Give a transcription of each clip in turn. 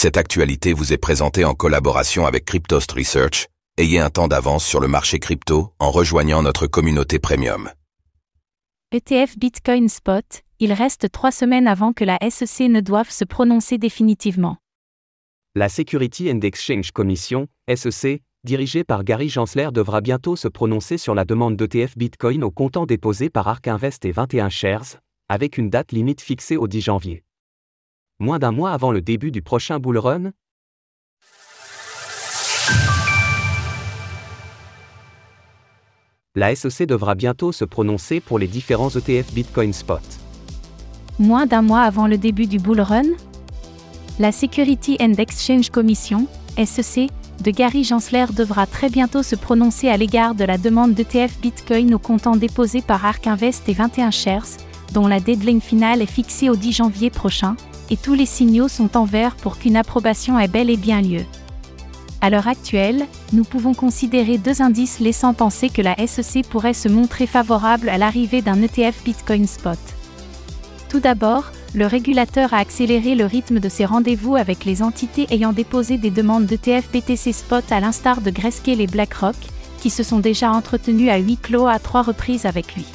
Cette actualité vous est présentée en collaboration avec Cryptost Research. Ayez un temps d'avance sur le marché crypto en rejoignant notre communauté premium. ETF Bitcoin Spot, il reste trois semaines avant que la SEC ne doive se prononcer définitivement. La Security and Exchange Commission, SEC, dirigée par Gary Gensler devra bientôt se prononcer sur la demande d'ETF Bitcoin au comptant déposé par Ark Invest et 21 Shares, avec une date limite fixée au 10 janvier. Moins d'un mois avant le début du prochain bull run La SEC devra bientôt se prononcer pour les différents ETF Bitcoin Spot. Moins d'un mois avant le début du bull run La Security and Exchange Commission, SEC, de Gary Gensler devra très bientôt se prononcer à l'égard de la demande d'ETF Bitcoin au comptant déposé par Ark Invest et 21 Shares, dont la deadline finale est fixée au 10 janvier prochain, et tous les signaux sont en vert pour qu'une approbation ait bel et bien lieu. À l'heure actuelle, nous pouvons considérer deux indices laissant penser que la SEC pourrait se montrer favorable à l'arrivée d'un ETF Bitcoin Spot. Tout d'abord, le régulateur a accéléré le rythme de ses rendez-vous avec les entités ayant déposé des demandes d'ETF BTC Spot à l'instar de Grayscale et BlackRock, qui se sont déjà entretenus à huis clos à trois reprises avec lui.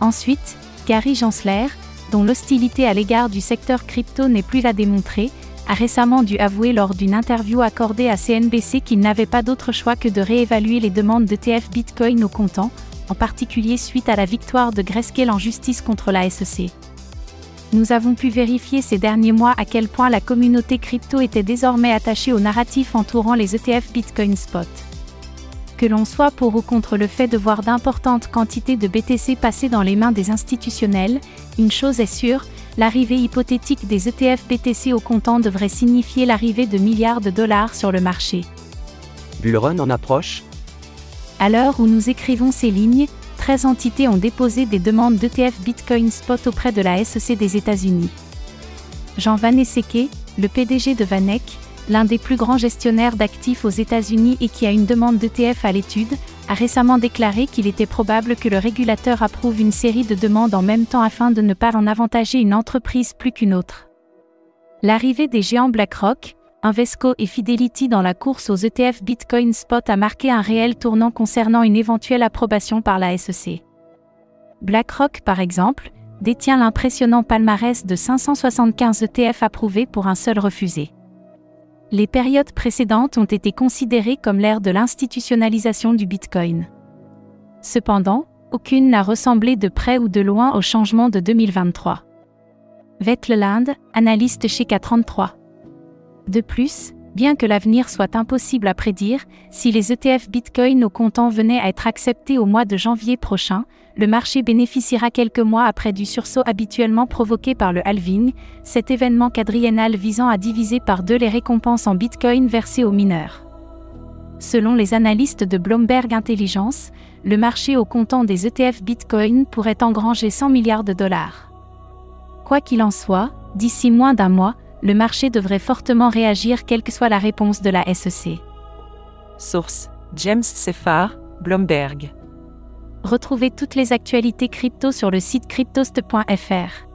Ensuite, Gary Gensler, dont l'hostilité à l'égard du secteur crypto n'est plus à démontrer, a récemment dû avouer lors d'une interview accordée à CNBC qu'il n'avait pas d'autre choix que de réévaluer les demandes d'ETF Bitcoin au comptant, en particulier suite à la victoire de Grayscale en justice contre la SEC. Nous avons pu vérifier ces derniers mois à quel point la communauté crypto était désormais attachée au narratif entourant les ETF Bitcoin Spot que l'on soit pour ou contre le fait de voir d'importantes quantités de BTC passer dans les mains des institutionnels, une chose est sûre, l'arrivée hypothétique des ETF BTC au comptant devrait signifier l'arrivée de milliards de dollars sur le marché. Bullrun en approche? À l'heure où nous écrivons ces lignes, 13 entités ont déposé des demandes d'ETF Bitcoin Spot auprès de la SEC des États-Unis. Jean Vaneseke, le PDG de Vanek, l'un des plus grands gestionnaires d'actifs aux États-Unis et qui a une demande d'ETF à l'étude, a récemment déclaré qu'il était probable que le régulateur approuve une série de demandes en même temps afin de ne pas en avantager une entreprise plus qu'une autre. L'arrivée des géants BlackRock, Invesco et Fidelity dans la course aux ETF Bitcoin Spot a marqué un réel tournant concernant une éventuelle approbation par la SEC. BlackRock, par exemple, détient l'impressionnant palmarès de 575 ETF approuvés pour un seul refusé. Les périodes précédentes ont été considérées comme l'ère de l'institutionnalisation du Bitcoin. Cependant, aucune n'a ressemblé de près ou de loin au changement de 2023. Vetleland, analyste chez K33. De plus, bien que l'avenir soit impossible à prédire, si les ETF Bitcoin au comptant venaient à être acceptés au mois de janvier prochain, le marché bénéficiera quelques mois après du sursaut habituellement provoqué par le halving, cet événement quadriennal visant à diviser par deux les récompenses en Bitcoin versées aux mineurs. Selon les analystes de Bloomberg Intelligence, le marché au comptant des ETF Bitcoin pourrait engranger 100 milliards de dollars. Quoi qu'il en soit, d'ici moins d'un mois, le marché devrait fortement réagir quelle que soit la réponse de la SEC. Source James Seffar, Bloomberg. Retrouvez toutes les actualités crypto sur le site cryptost.fr.